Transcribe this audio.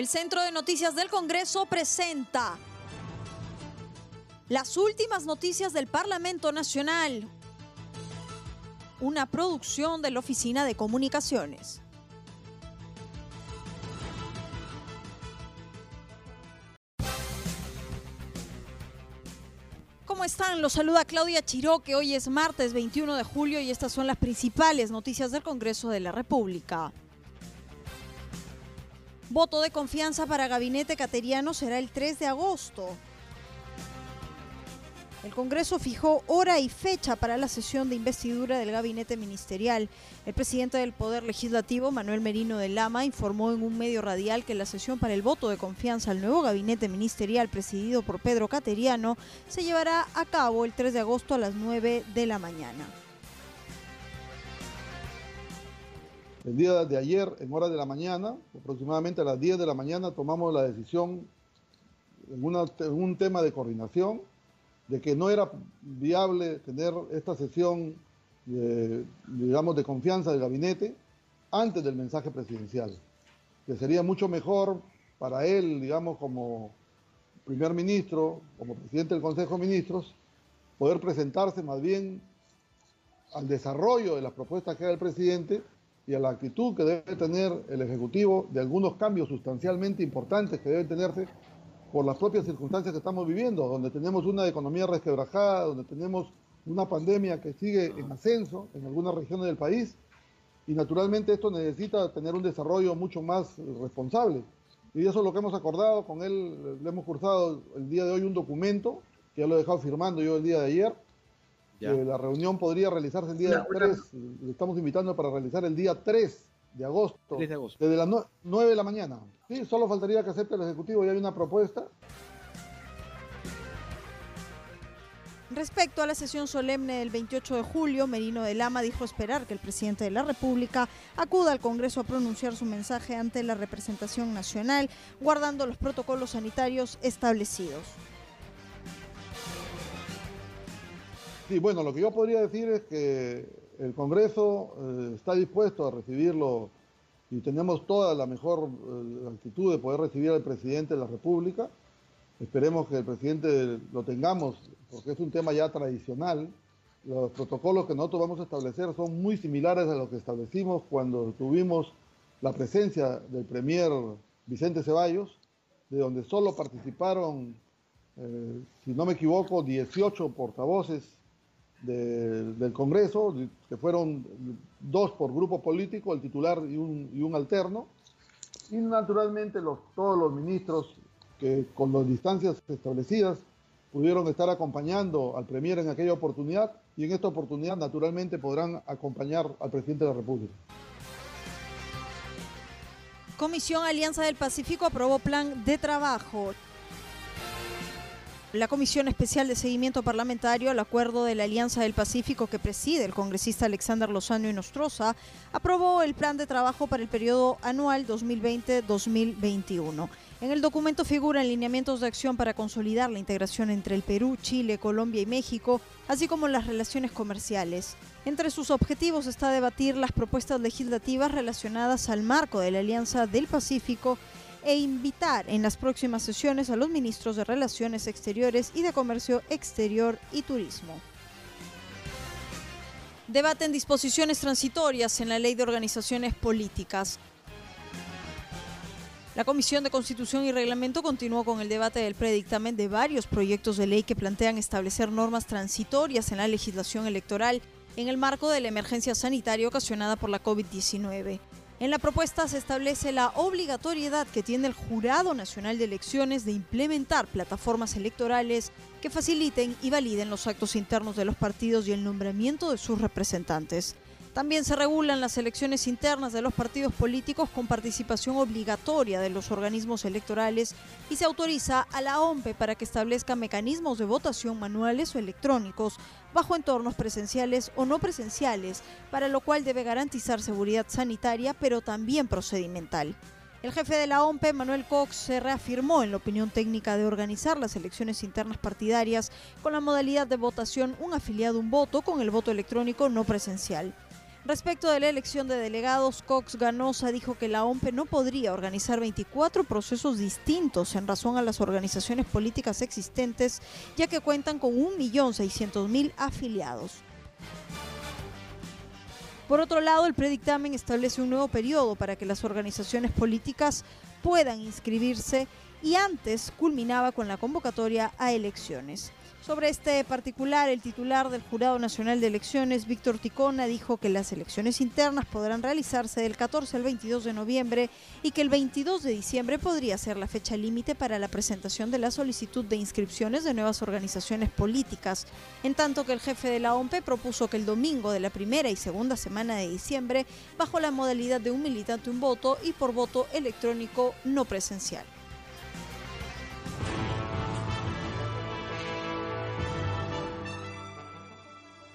El Centro de Noticias del Congreso presenta las últimas noticias del Parlamento Nacional, una producción de la Oficina de Comunicaciones. ¿Cómo están? Los saluda Claudia Chiroque. Hoy es martes 21 de julio y estas son las principales noticias del Congreso de la República. Voto de confianza para gabinete cateriano será el 3 de agosto. El Congreso fijó hora y fecha para la sesión de investidura del gabinete ministerial. El presidente del Poder Legislativo, Manuel Merino de Lama, informó en un medio radial que la sesión para el voto de confianza al nuevo gabinete ministerial presidido por Pedro Cateriano se llevará a cabo el 3 de agosto a las 9 de la mañana. El día de ayer, en horas de la mañana, aproximadamente a las 10 de la mañana, tomamos la decisión en, un tema de coordinación de que no era viable tener esta sesión, digamos, de confianza del gabinete antes del mensaje presidencial, que sería mucho mejor para él, digamos, como primer ministro, como presidente del Consejo de Ministros, poder presentarse más bien al desarrollo de las propuestas que haga el presidente y a la actitud que debe tener el Ejecutivo de algunos cambios sustancialmente importantes que deben tenerse por las propias circunstancias que estamos viviendo, donde tenemos una economía resquebrajada, donde tenemos una pandemia que sigue en ascenso en algunas regiones del país y naturalmente esto necesita tener un desarrollo mucho más responsable. Y eso es lo que hemos acordado, con él le hemos cursado el día de hoy un documento, que ya lo he dejado firmando yo el día de ayer, que la reunión podría realizarse el día 3, le estamos invitando para realizar el día 3 de agosto, desde las 9 de la mañana. Sí, solo faltaría que acepte el Ejecutivo, ya hay una propuesta. Respecto a la sesión solemne del 28 de julio, Merino de Lama dijo esperar que el presidente de la República acuda al Congreso a pronunciar su mensaje ante la representación nacional, guardando los protocolos sanitarios establecidos. Sí, bueno, lo que yo podría decir es que el Congreso eh, está dispuesto a recibirlo y tenemos toda la mejor eh, actitud de poder recibir al presidente de la República. Esperemos que el presidente lo tengamos, porque es un tema ya tradicional. Los protocolos que nosotros vamos a establecer son muy similares a los que establecimos cuando tuvimos la presencia del premier Vicente Ceballos, de donde solo participaron, eh, si no me equivoco, 18 portavoces del Congreso, que fueron dos por grupo político, el titular y un, y un alterno, y naturalmente los, todos los ministros que con las distancias establecidas pudieron estar acompañando al Premier en aquella oportunidad y en esta oportunidad naturalmente podrán acompañar al presidente de la República. Comisión Alianza del Pacífico aprobó plan de trabajo. La Comisión Especial de Seguimiento Parlamentario al Acuerdo de la Alianza del Pacífico que preside el congresista Alexander Lozano y Nostroza aprobó el plan de trabajo para el periodo anual 2020-2021. En el documento figuran lineamientos de acción para consolidar la integración entre el Perú, Chile, Colombia y México, así como las relaciones comerciales. Entre sus objetivos está debatir las propuestas legislativas relacionadas al marco de la Alianza del Pacífico e invitar en las próximas sesiones a los ministros de Relaciones Exteriores y de Comercio Exterior y Turismo. Debaten disposiciones transitorias en la Ley de Organizaciones Políticas. La Comisión de Constitución y Reglamento continuó con el debate del predictamen de varios proyectos de ley que plantean establecer normas transitorias en la legislación electoral en el marco de la emergencia sanitaria ocasionada por la COVID-19. En la propuesta se establece la obligatoriedad que tiene el Jurado Nacional de Elecciones de implementar plataformas electorales que faciliten y validen los actos internos de los partidos y el nombramiento de sus representantes. También se regulan las elecciones internas de los partidos políticos con participación obligatoria de los organismos electorales y se autoriza a la OMPE para que establezca mecanismos de votación manuales o electrónicos bajo entornos presenciales o no presenciales, para lo cual debe garantizar seguridad sanitaria pero también procedimental. El jefe de la OMPE, Manuel Cox, se reafirmó en la opinión técnica de organizar las elecciones internas partidarias con la modalidad de votación un afiliado un voto con el voto electrónico no presencial. Respecto de la elección de delegados, Cox Ganosa dijo que la OMPE no podría organizar 24 procesos distintos en razón a las organizaciones políticas existentes, ya que cuentan con 1.600.000 afiliados. Por otro lado, el predictamen establece un nuevo periodo para que las organizaciones políticas puedan inscribirse y antes culminaba con la convocatoria a elecciones. Sobre este particular, el titular del Jurado Nacional de Elecciones, Víctor Ticona, dijo que las elecciones internas podrán realizarse del 14 al 22 de noviembre y que el 22 de diciembre podría ser la fecha límite para la presentación de la solicitud de inscripciones de nuevas organizaciones políticas, en tanto que el jefe de la OMP propuso que el domingo de la primera y segunda semana de diciembre, bajo la modalidad de un militante un voto y por voto electrónico no presencial.